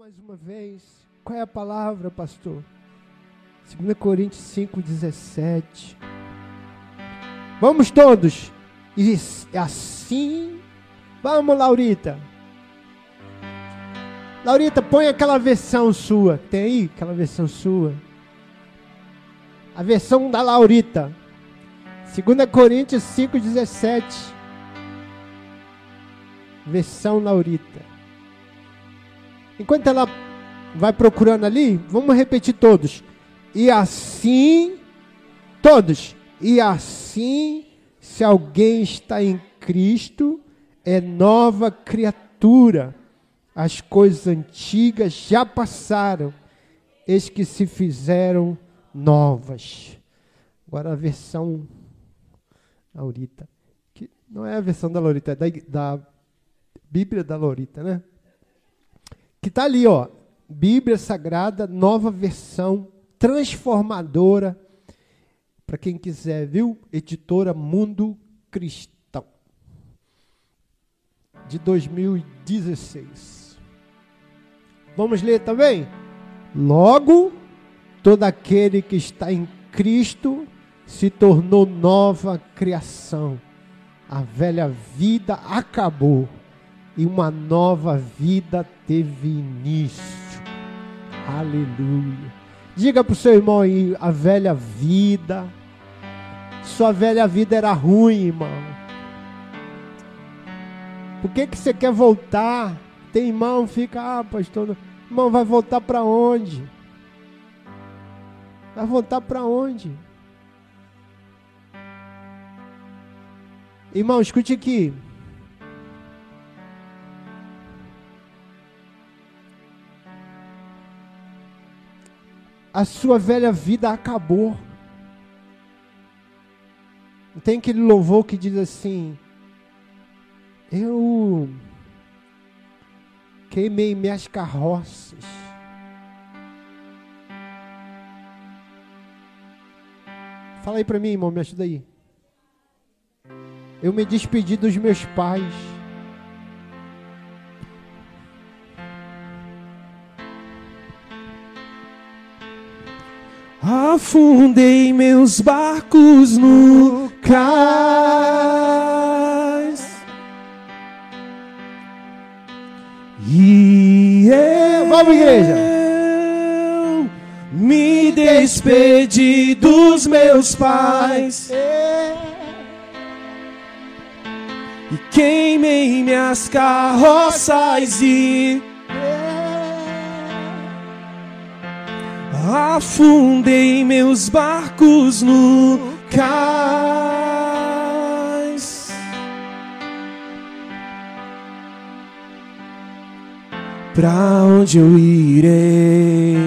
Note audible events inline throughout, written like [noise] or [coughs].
mais uma vez. Qual é a palavra, pastor? 2 Coríntios 5, 17. Vamos todos. E assim. Vamos, Laurita. Laurita, põe aquela versão sua. Tem aí aquela versão sua? A versão da Laurita. 2 Coríntios 5, 17. Versão Laurita. Enquanto ela vai procurando ali, vamos repetir todos. E assim, todos. E assim, se alguém está em Cristo, é nova criatura. As coisas antigas já passaram, eis que se fizeram novas. Agora a versão Laurita, que não é a versão da Laurita, é da, da Bíblia da Laurita, né? Que está ali, ó, Bíblia Sagrada, nova versão, transformadora, para quem quiser, viu? Editora Mundo Cristão, de 2016. Vamos ler também? Logo, todo aquele que está em Cristo se tornou nova criação. A velha vida acabou e uma nova vida teve início. Aleluia. Diga para o seu irmão aí, a velha vida. Sua velha vida era ruim, irmão. Por que, que você quer voltar? Tem irmão, fica, ah, pastor, irmão, vai voltar para onde? Vai voltar para onde? Irmão, escute aqui. A sua velha vida acabou. Tem aquele louvor que diz assim: Eu queimei minhas carroças. Fala aí para mim, irmão, me ajuda aí. Eu me despedi dos meus pais. Afundei meus barcos no cais. E eu, Vamos, igreja. me despedi dos meus pais. E queimei minhas carroças e afundei meus barcos no cais. Pra onde eu irei?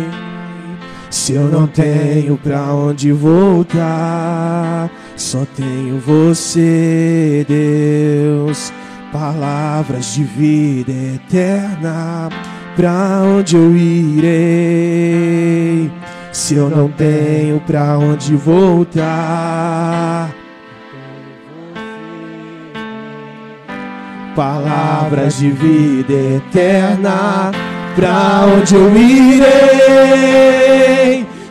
Se eu não tenho pra onde voltar, só tenho você, Deus. Palavras de vida eterna Pra onde eu irei? Se eu não tenho pra onde voltar. Palavras de vida eterna. Pra onde eu irei?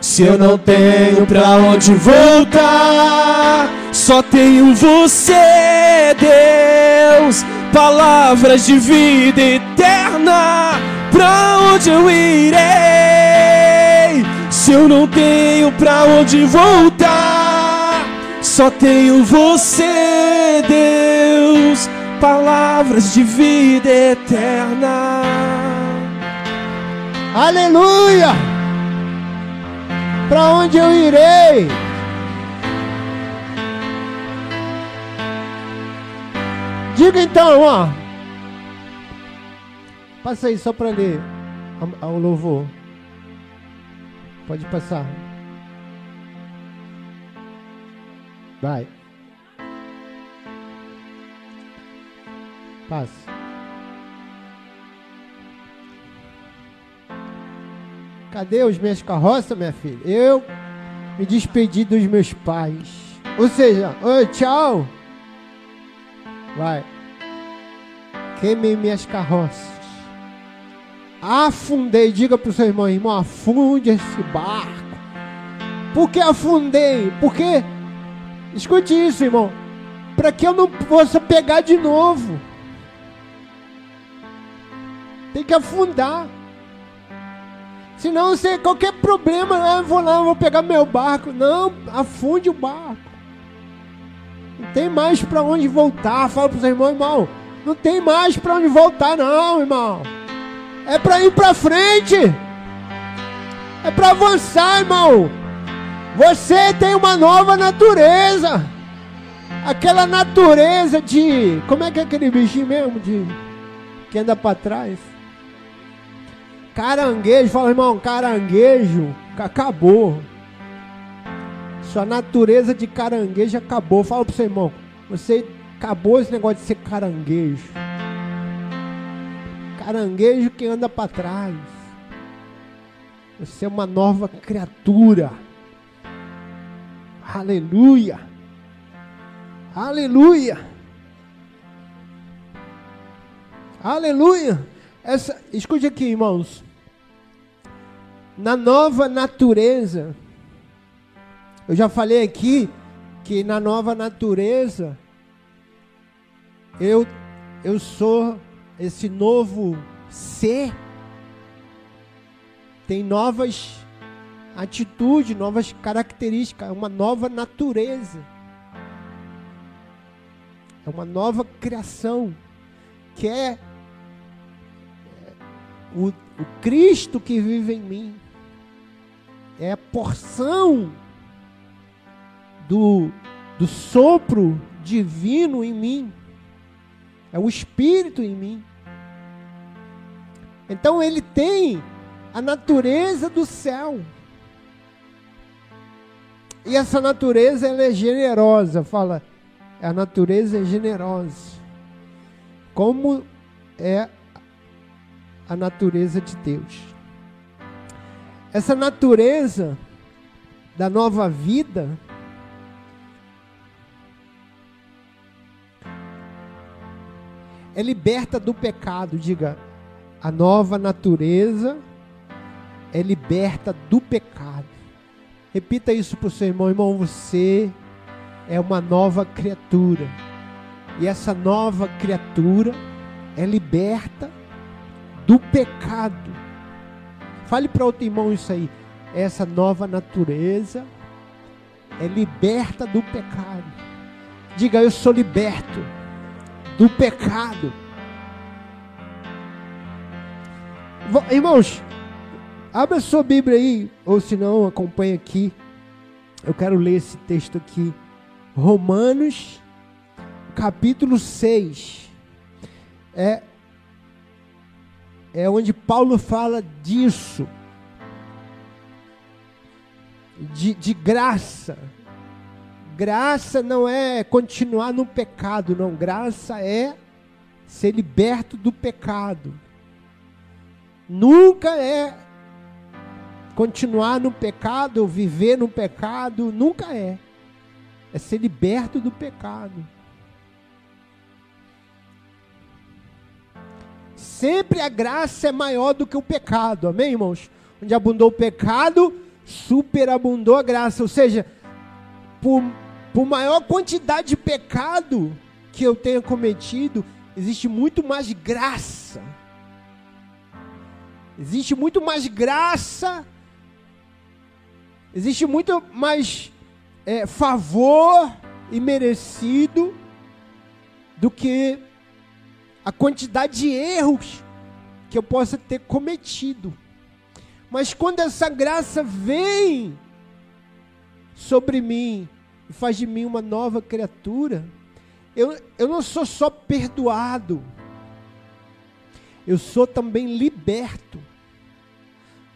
Se eu não tenho pra onde voltar, só tenho você, Deus. Palavras de vida eterna Pra onde eu irei? Se eu não tenho pra onde voltar, só tenho você, Deus. Palavras de vida eterna. Aleluia! Para onde eu irei? Diga então, ó. Passa aí só para ler o louvor. Pode passar. Vai. Passa. Cadê os meus carroças, minha filha? Eu me despedi dos meus pais. Ou seja, oi, tchau. Vai. Queimei minhas carroças Afundei. Diga para o seu irmão, irmão, afunde esse barco. Por que afundei? Porque, escute isso, irmão, para que eu não possa pegar de novo. Tem que afundar. Senão você, qualquer problema, eu vou lá, eu vou pegar meu barco. Não, afunde o barco. Não tem mais para onde voltar. Fala para os irmãos, irmão. Não tem mais para onde voltar, não, irmão. É para ir para frente. É para avançar, irmão. Você tem uma nova natureza. Aquela natureza de. Como é que é aquele bichinho mesmo? De. Que anda para trás. Caranguejo. Fala, irmão, caranguejo. Acabou. Sua natureza de caranguejo acabou. Fala pro seu irmão. Você acabou esse negócio de ser caranguejo. Caranguejo que anda para trás. Você é uma nova criatura. Aleluia. Aleluia. Aleluia. Essa, escute aqui, irmãos. Na nova natureza, eu já falei aqui que na nova natureza eu eu sou esse novo ser. Tem novas atitudes, novas características, uma nova natureza. É uma nova criação que é o, o Cristo que vive em mim. É a porção do, do sopro divino em mim. É o Espírito em mim. Então ele tem a natureza do céu. E essa natureza ela é generosa, fala, a natureza é generosa. Como é a natureza de Deus. Essa natureza da nova vida é liberta do pecado, diga, a nova natureza é liberta do pecado. Repita isso para o seu irmão, irmão, você é uma nova criatura. E essa nova criatura é liberta do pecado. Fale para outro irmão isso aí. Essa nova natureza é liberta do pecado. Diga, eu sou liberto do pecado. Irmãos, abra sua Bíblia aí, ou se não, acompanhe aqui. Eu quero ler esse texto aqui. Romanos, capítulo 6. É, é onde Paulo fala disso. De, de graça. Graça não é continuar no pecado, não. Graça é ser liberto do pecado. Nunca é continuar no pecado, viver no pecado, nunca é. É ser liberto do pecado. Sempre a graça é maior do que o pecado, amém, irmãos? Onde abundou o pecado, superabundou a graça. Ou seja, por, por maior quantidade de pecado que eu tenha cometido, existe muito mais graça Existe muito mais graça, existe muito mais é, favor e merecido do que a quantidade de erros que eu possa ter cometido. Mas quando essa graça vem sobre mim e faz de mim uma nova criatura, eu, eu não sou só perdoado, eu sou também liberto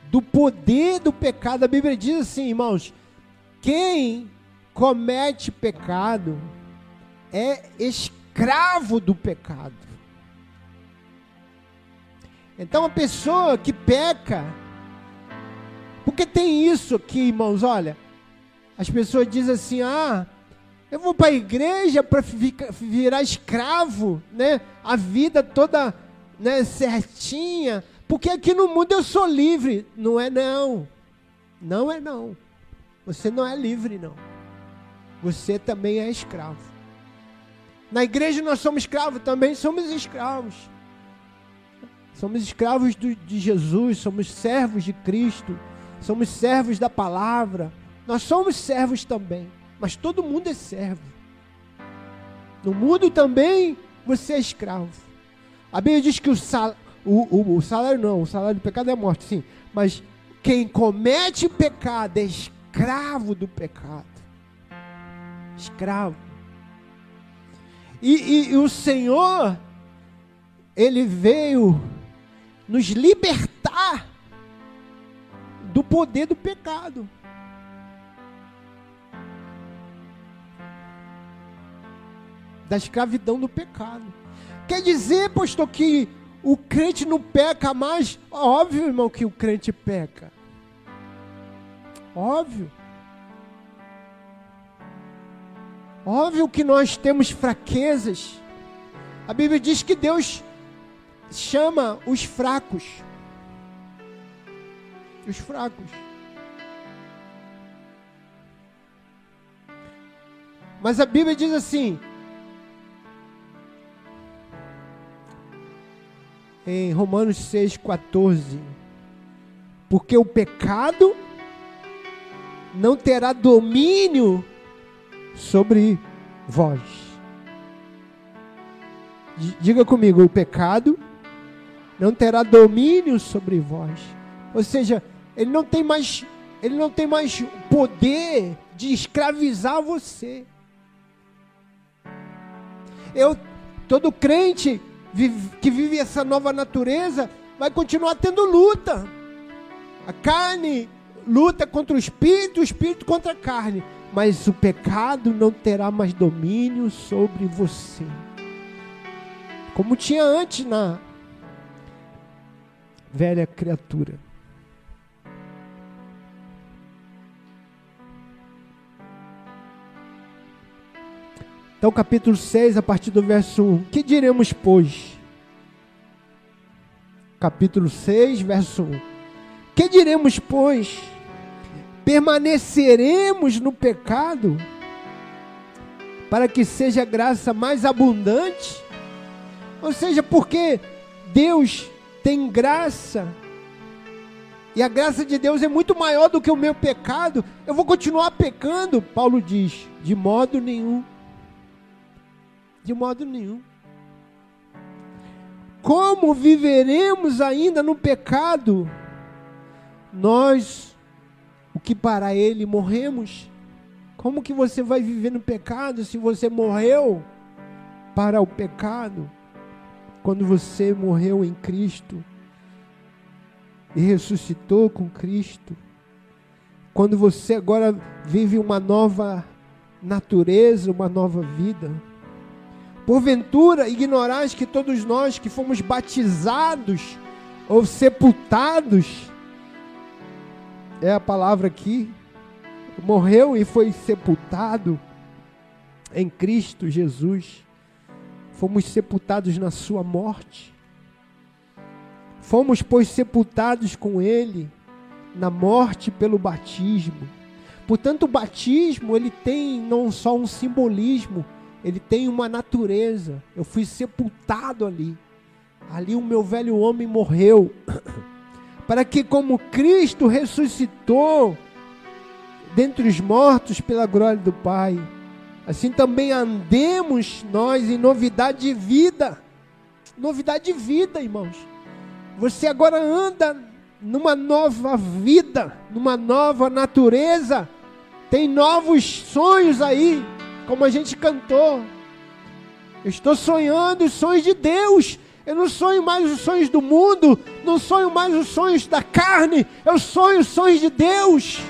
do poder do pecado. A Bíblia diz assim, irmãos: quem comete pecado é escravo do pecado. Então a pessoa que peca, porque tem isso aqui, irmãos, olha, as pessoas dizem assim: ah, eu vou para a igreja para virar escravo, né? A vida toda né, certinha, Porque aqui no mundo eu sou livre. Não é não. Não é não. Você não é livre, não. Você também é escravo. Na igreja nós somos escravos, também somos escravos. Somos escravos do, de Jesus, somos servos de Cristo, somos servos da palavra. Nós somos servos também, mas todo mundo é servo. No mundo também você é escravo. A Bíblia diz que o, sal, o, o, o salário não, o salário do pecado é a morte, sim. Mas quem comete pecado é escravo do pecado. Escravo. E, e, e o Senhor, Ele veio nos libertar do poder do pecado. Da escravidão do pecado. Quer dizer, pastor, que o crente não peca mais? Óbvio, irmão, que o crente peca. Óbvio. Óbvio que nós temos fraquezas. A Bíblia diz que Deus chama os fracos. Os fracos. Mas a Bíblia diz assim: em Romanos 6,14: Porque o pecado não terá domínio sobre vós. Diga comigo, o pecado não terá domínio sobre vós. Ou seja, ele não tem mais ele não tem mais poder de escravizar você. Eu todo crente que vive essa nova natureza vai continuar tendo luta. A carne luta contra o espírito, o espírito contra a carne mas o pecado não terá mais domínio sobre você. Como tinha antes na velha criatura. Então, capítulo 6, a partir do verso 1. Que diremos, pois? Capítulo 6, verso 1. Que diremos, pois? permaneceremos no pecado para que seja graça mais abundante? Ou seja, porque Deus tem graça e a graça de Deus é muito maior do que o meu pecado, eu vou continuar pecando? Paulo diz: de modo nenhum. De modo nenhum. Como viveremos ainda no pecado? Nós o que para ele morremos. Como que você vai viver no pecado se você morreu para o pecado? Quando você morreu em Cristo e ressuscitou com Cristo. Quando você agora vive uma nova natureza, uma nova vida. Porventura, ignorais que todos nós que fomos batizados ou sepultados é a palavra aqui, morreu e foi sepultado em Cristo Jesus. Fomos sepultados na sua morte. Fomos, pois, sepultados com ele na morte pelo batismo. Portanto, o batismo, ele tem não só um simbolismo, ele tem uma natureza. Eu fui sepultado ali. Ali o meu velho homem morreu. [coughs] para que, como Cristo ressuscitou dentre os mortos pela glória do Pai, assim também andemos nós em novidade de vida. Novidade de vida, irmãos. Você agora anda numa nova vida, numa nova natureza. Tem novos sonhos aí, como a gente cantou. Eu estou sonhando os sonhos de Deus. Eu não sonho mais os sonhos do mundo, não sonho mais os sonhos da carne, eu sonho os sonhos de Deus.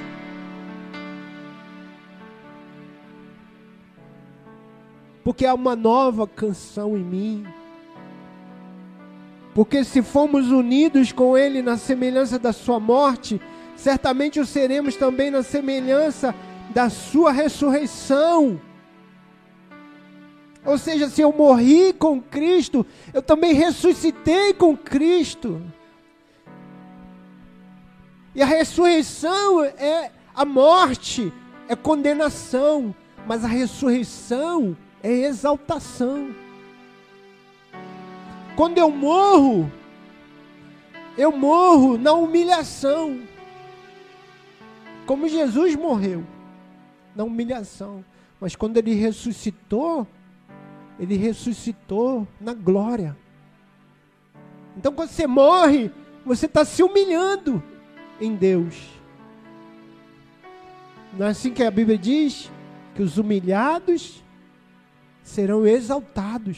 Porque há uma nova canção em mim. Porque se fomos unidos com Ele na semelhança da Sua morte, certamente o seremos também na semelhança da Sua ressurreição. Ou seja, se eu morri com Cristo, eu também ressuscitei com Cristo. E a ressurreição é a morte, é condenação, mas a ressurreição é exaltação. Quando eu morro, eu morro na humilhação. Como Jesus morreu, na humilhação. Mas quando ele ressuscitou, ele ressuscitou na glória. Então, quando você morre, você está se humilhando em Deus. Não é assim que a Bíblia diz? Que os humilhados serão exaltados.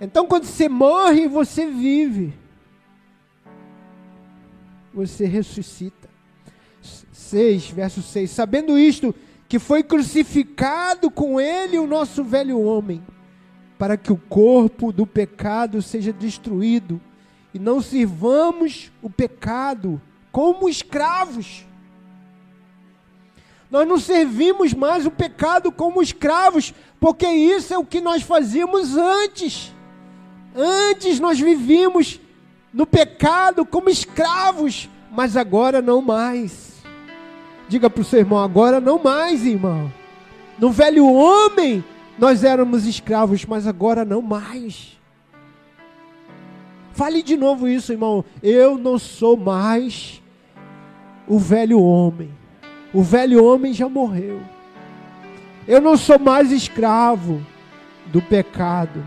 Então, quando você morre, você vive. Você ressuscita. 6, verso 6. Sabendo isto, que foi crucificado com ele o nosso velho homem, para que o corpo do pecado seja destruído, e não sirvamos o pecado como escravos. Nós não servimos mais o pecado como escravos, porque isso é o que nós fazíamos antes. Antes nós vivíamos no pecado como escravos, mas agora não mais. Diga para o seu irmão, agora não mais, irmão. No velho homem, nós éramos escravos, mas agora não mais. Fale de novo isso, irmão. Eu não sou mais o velho homem. O velho homem já morreu. Eu não sou mais escravo do pecado.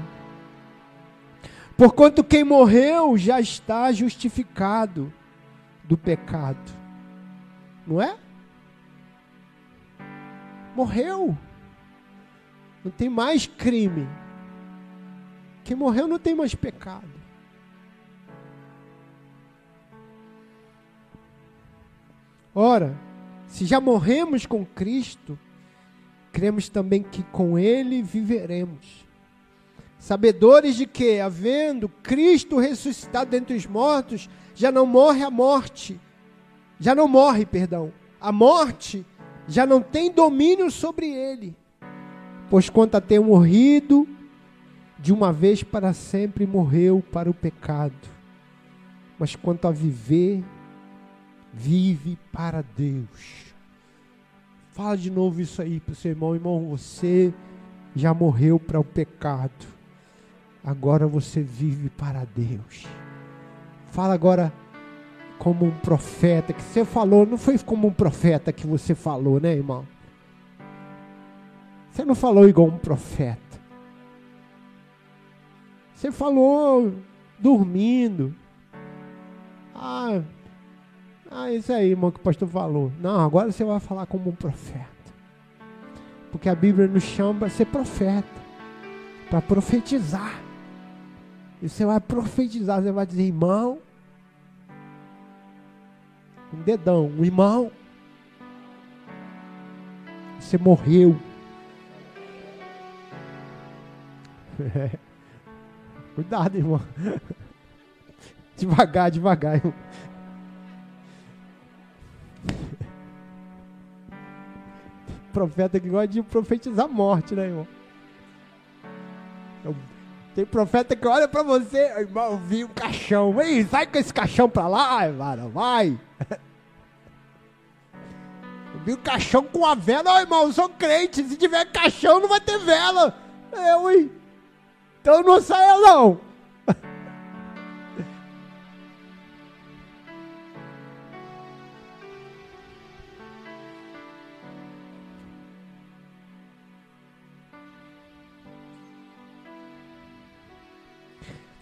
Porquanto quem morreu já está justificado do pecado. Não é? Morreu. Não tem mais crime. Quem morreu não tem mais pecado. Ora, se já morremos com Cristo, cremos também que com Ele viveremos. Sabedores de que, havendo Cristo ressuscitado dentre os mortos, já não morre a morte, já não morre, perdão, a morte já não tem domínio sobre ele. Pois quanto a ter morrido, de uma vez para sempre morreu para o pecado. Mas quanto a viver, vive para Deus. Fala de novo isso aí para o seu irmão. Irmão, você já morreu para o pecado. Agora você vive para Deus. Fala agora como um profeta, que você falou, não foi como um profeta que você falou, né, irmão? Você não falou igual um profeta. Você falou dormindo. Ah, ah, isso aí, irmão, que o pastor falou. Não, agora você vai falar como um profeta. Porque a Bíblia nos chama para ser profeta, para profetizar. E você vai profetizar, você vai dizer, irmão, um dedão, um irmão. Você morreu. É. [laughs] Cuidado, irmão. [laughs] Devagar, devagar, irmão. [laughs] Profeta que gosta de profetizar morte, né, irmão? Tem profeta que olha pra você, irmão, vi um caixão. Ei, sai com esse caixão pra lá, irmão, vai. [laughs] vi o caixão com a vela. Ó, irmão, eu sou crente. Se tiver caixão, não vai ter vela. Eu, hein? Então não saia, não.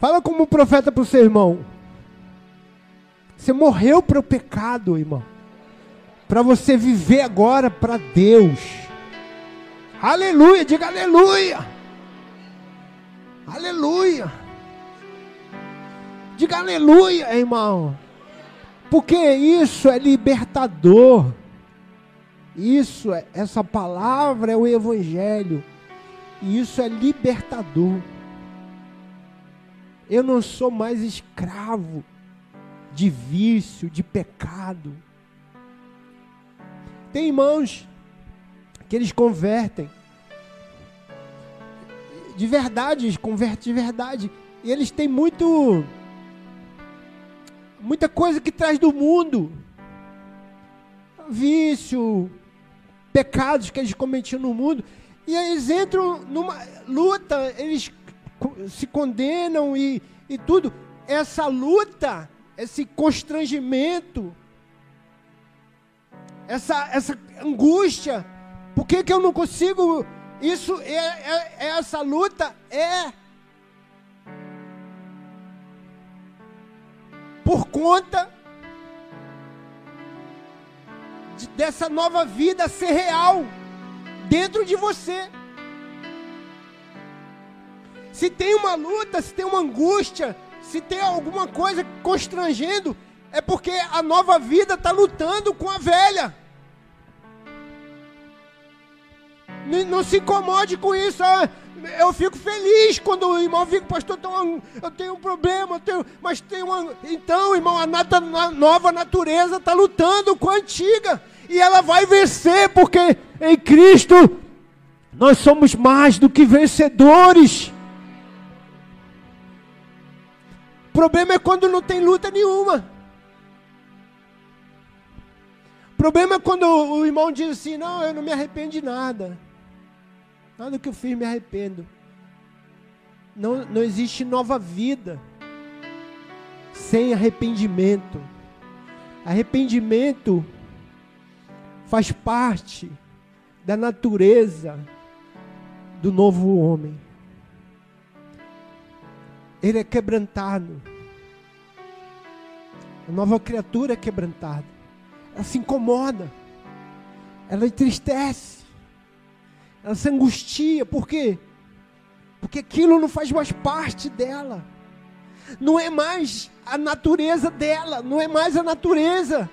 Fala como profeta para o seu irmão. Você morreu para o pecado, irmão para você viver agora para Deus. Aleluia, diga aleluia. Aleluia. Diga aleluia, irmão. Porque isso é libertador. Isso é essa palavra é o evangelho. E isso é libertador. Eu não sou mais escravo de vício, de pecado. Tem irmãos que eles convertem. De verdade, eles convertem de verdade. E eles têm muito. muita coisa que traz do mundo. Vício, pecados que eles cometiam no mundo. E eles entram numa luta, eles se condenam e, e tudo. Essa luta, esse constrangimento, essa, essa angústia, por que, que eu não consigo? Isso é, é, é essa luta é por conta de, dessa nova vida ser real dentro de você. Se tem uma luta, se tem uma angústia, se tem alguma coisa constrangendo, é porque a nova vida está lutando com a velha. Não, se incomode com isso. Ah, eu fico feliz quando o irmão fica, pastor, eu tenho um problema, eu tenho, mas tem uma. Então, irmão, a nova natureza está lutando com a antiga. E ela vai vencer, porque em Cristo nós somos mais do que vencedores. Problema é quando não tem luta nenhuma. Problema é quando o irmão diz assim: Não, eu não me arrependo de nada. Nada que eu fiz me arrependo. Não, não existe nova vida sem arrependimento. Arrependimento faz parte da natureza do novo homem. Ele é quebrantado. A nova criatura é quebrantada. Ela se incomoda. Ela entristece. Ela se angustia. Por quê? Porque aquilo não faz mais parte dela. Não é mais a natureza dela. Não é mais a natureza.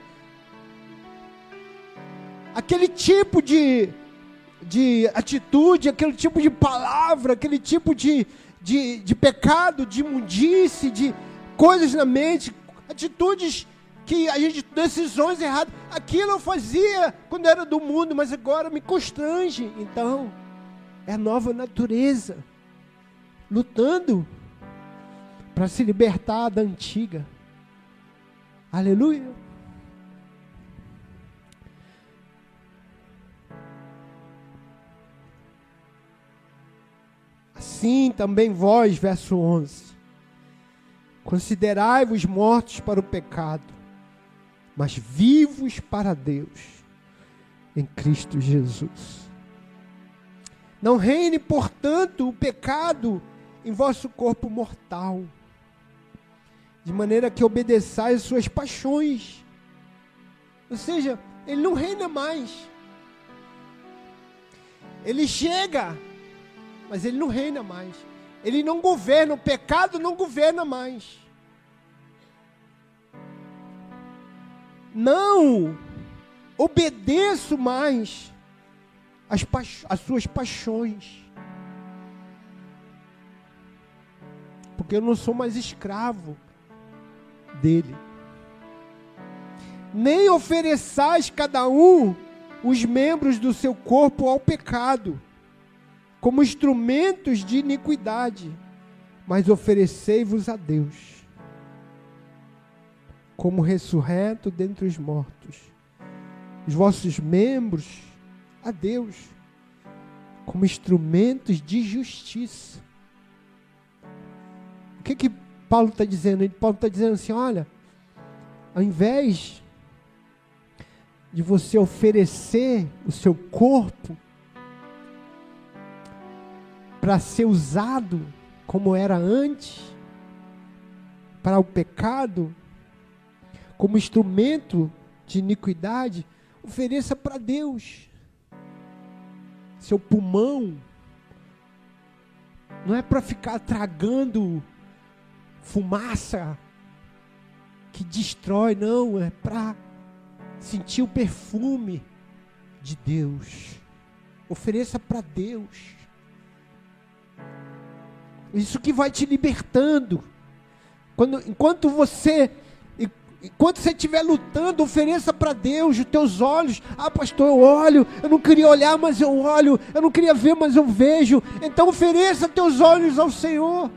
Aquele tipo de, de atitude, aquele tipo de palavra, aquele tipo de, de, de pecado, de imundice, de coisas na mente, atitudes que a gente, decisões erradas, aquilo eu fazia quando era do mundo, mas agora me constrange. Então, é a nova natureza lutando para se libertar da antiga. Aleluia. Assim também vós, verso 11, considerai-vos mortos para o pecado mas vivos para Deus em Cristo Jesus. Não reine, portanto, o pecado em vosso corpo mortal, de maneira que obedeçais suas paixões. Ou seja, ele não reina mais. Ele chega, mas ele não reina mais. Ele não governa, o pecado não governa mais. não obedeço mais as, as suas paixões. Porque eu não sou mais escravo dele. Nem ofereçais cada um os membros do seu corpo ao pecado, como instrumentos de iniquidade, mas oferecei-vos a Deus como ressurreto dentre os mortos, os vossos membros a Deus, como instrumentos de justiça. O que que Paulo está dizendo? Paulo está dizendo assim: olha, ao invés de você oferecer o seu corpo para ser usado como era antes, para o pecado, como instrumento de iniquidade, ofereça para Deus. Seu pulmão não é para ficar tragando fumaça que destrói, não, é para sentir o perfume de Deus. Ofereça para Deus. Isso que vai te libertando. Quando, enquanto você Enquanto você estiver lutando, ofereça para Deus os teus olhos. Ah, pastor, eu olho. Eu não queria olhar, mas eu olho. Eu não queria ver, mas eu vejo. Então ofereça teus olhos ao Senhor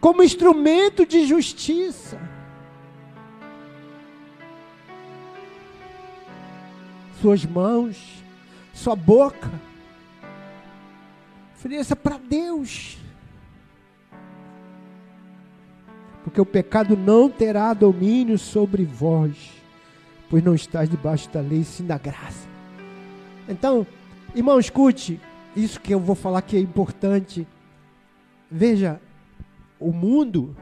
como instrumento de justiça. Suas mãos, sua boca. Ofereça para Deus. Porque o pecado não terá domínio sobre vós, pois não estás debaixo da lei, sim da graça. Então, irmão, escute, isso que eu vou falar que é importante. Veja, o mundo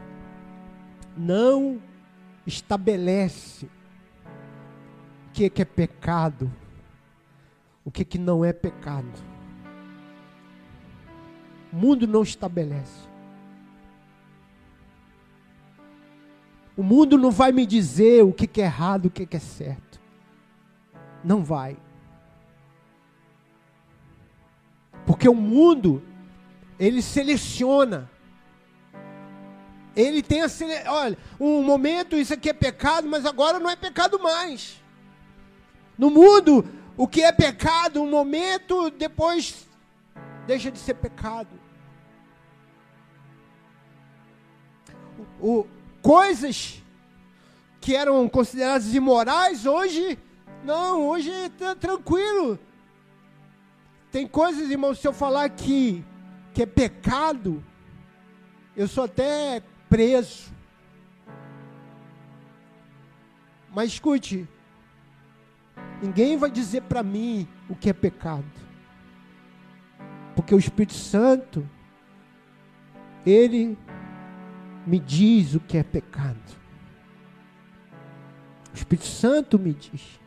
não estabelece o que é, que é pecado, o que, é que não é pecado. O mundo não estabelece. O mundo não vai me dizer o que, é errado, o que, que é certo. Não vai. Porque o mundo, ele seleciona. Ele tem a sele... olha, um momento isso aqui é pecado, mas agora não é pecado mais. No mundo, o que é pecado, um momento depois deixa de ser pecado. O, coisas que eram consideradas imorais, hoje não, hoje está tranquilo. Tem coisas, irmão, se eu falar que, que é pecado, eu sou até preso. Mas escute, ninguém vai dizer para mim o que é pecado. Porque o Espírito Santo, ele me diz o que é pecado. O Espírito Santo me diz.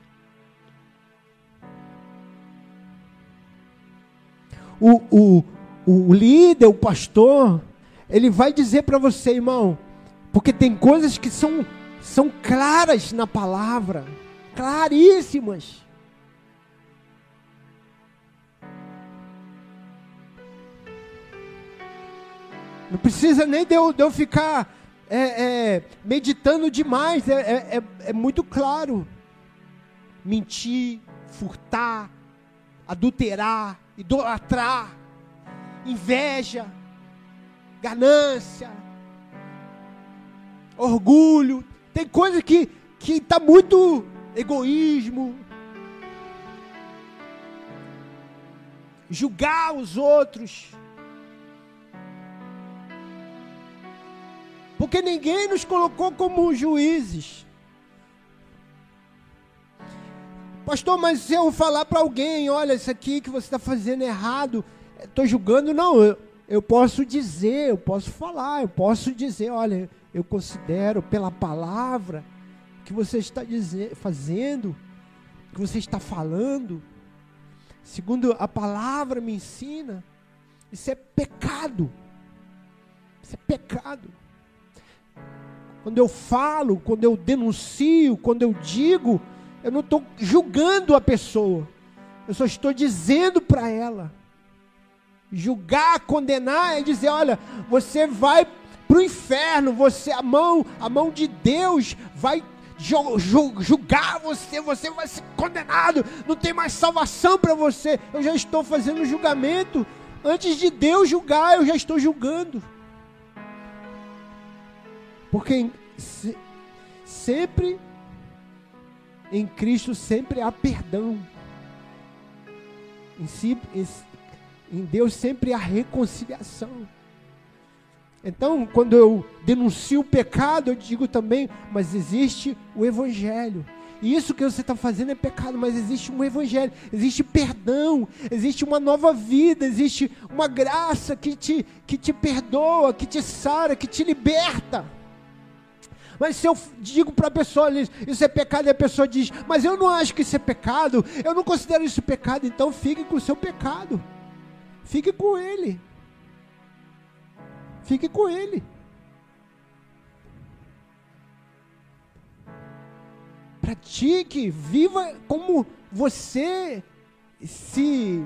O, o, o líder, o pastor, ele vai dizer para você, irmão, porque tem coisas que são, são claras na palavra, claríssimas. Não precisa nem de eu, de eu ficar é, é, meditando demais, é, é, é, é muito claro. Mentir, furtar, adulterar, idolatrar, inveja, ganância, orgulho. Tem coisa que que está muito egoísmo, julgar os outros. Porque ninguém nos colocou como juízes. Pastor, mas se eu falar para alguém, olha, isso aqui que você está fazendo errado, estou julgando, não, eu, eu posso dizer, eu posso falar, eu posso dizer, olha, eu considero pela palavra que você está dizer, fazendo, que você está falando, segundo a palavra me ensina, isso é pecado. Isso é pecado. Quando eu falo, quando eu denuncio, quando eu digo, eu não estou julgando a pessoa. Eu só estou dizendo para ela. Julgar, condenar é dizer, olha, você vai para o inferno, você a mão, a mão de Deus vai julgar você, você vai ser condenado, não tem mais salvação para você. Eu já estou fazendo julgamento. Antes de Deus julgar, eu já estou julgando. Porque se, sempre em Cristo sempre há perdão. Em, si, em, em Deus sempre há reconciliação. Então, quando eu denuncio o pecado, eu digo também, mas existe o Evangelho. E isso que você está fazendo é pecado, mas existe um evangelho, existe perdão, existe uma nova vida, existe uma graça que te, que te perdoa, que te sara, que te liberta. Mas se eu digo para a pessoa, isso é pecado, e a pessoa diz, mas eu não acho que isso é pecado, eu não considero isso pecado, então fique com o seu pecado. Fique com ele. Fique com ele. Pratique, viva como você se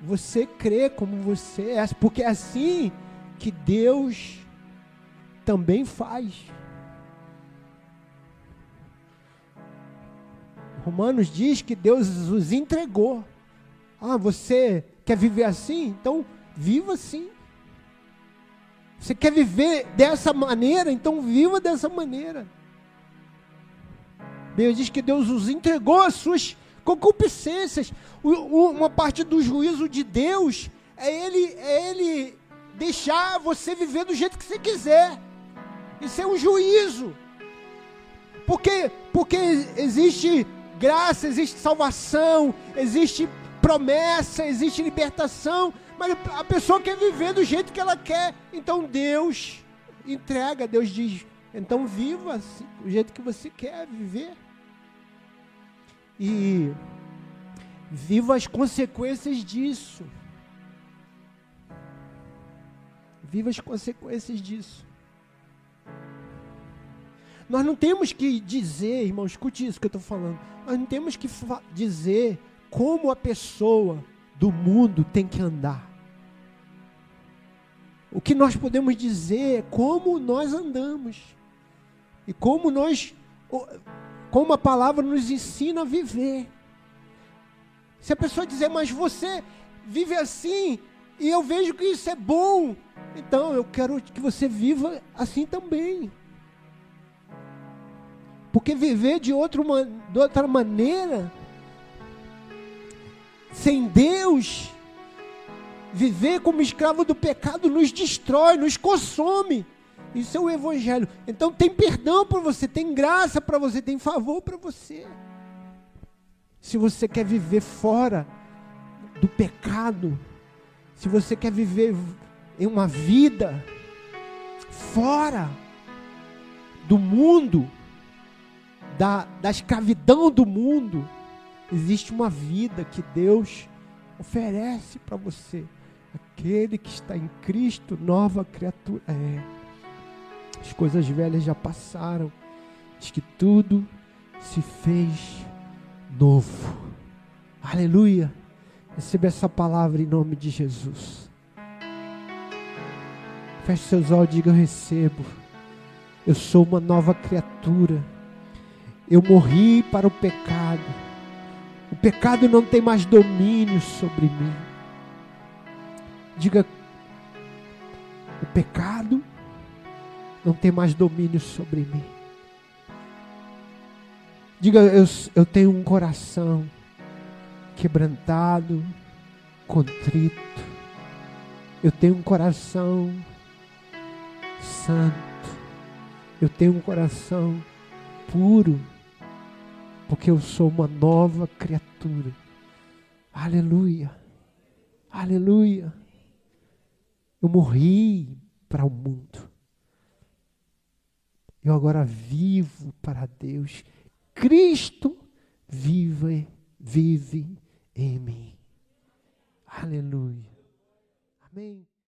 você crê como você é, porque é assim que Deus também faz. Romanos diz que Deus os entregou. Ah, você quer viver assim? Então viva assim. Você quer viver dessa maneira? Então viva dessa maneira. Bíblia diz que Deus os entregou às suas concupiscências. uma parte do juízo de Deus é ele, é ele deixar você viver do jeito que você quiser. Isso é um juízo. Porque, porque existe graça, existe salvação, existe promessa, existe libertação, mas a pessoa quer viver do jeito que ela quer. Então Deus entrega, Deus diz: então viva assim, do jeito que você quer viver. E viva as consequências disso. Viva as consequências disso. Nós não temos que dizer, irmão, escute isso que eu estou falando. Nós não temos que dizer como a pessoa do mundo tem que andar. O que nós podemos dizer é como nós andamos. E como nós como a palavra nos ensina a viver. Se a pessoa dizer, mas você vive assim, e eu vejo que isso é bom, então eu quero que você viva assim também. Porque viver de, outro, de outra maneira, sem Deus, viver como escravo do pecado nos destrói, nos consome. Isso é o Evangelho. Então tem perdão para você, tem graça para você, tem favor para você. Se você quer viver fora do pecado, se você quer viver em uma vida fora do mundo, da, da escravidão do mundo, existe uma vida que Deus oferece para você. Aquele que está em Cristo, nova criatura é. As coisas velhas já passaram, diz que tudo se fez novo. Aleluia. Receba essa palavra em nome de Jesus. Feche seus olhos e diga: Eu recebo. Eu sou uma nova criatura. Eu morri para o pecado. O pecado não tem mais domínio sobre mim. Diga: O pecado não tem mais domínio sobre mim. Diga: Eu, eu tenho um coração quebrantado, contrito. Eu tenho um coração santo. Eu tenho um coração puro, porque eu sou uma nova criatura. Aleluia. Aleluia. Eu morri para o mundo. Eu agora vivo para Deus. Cristo vive, vive em mim. Aleluia. Amém.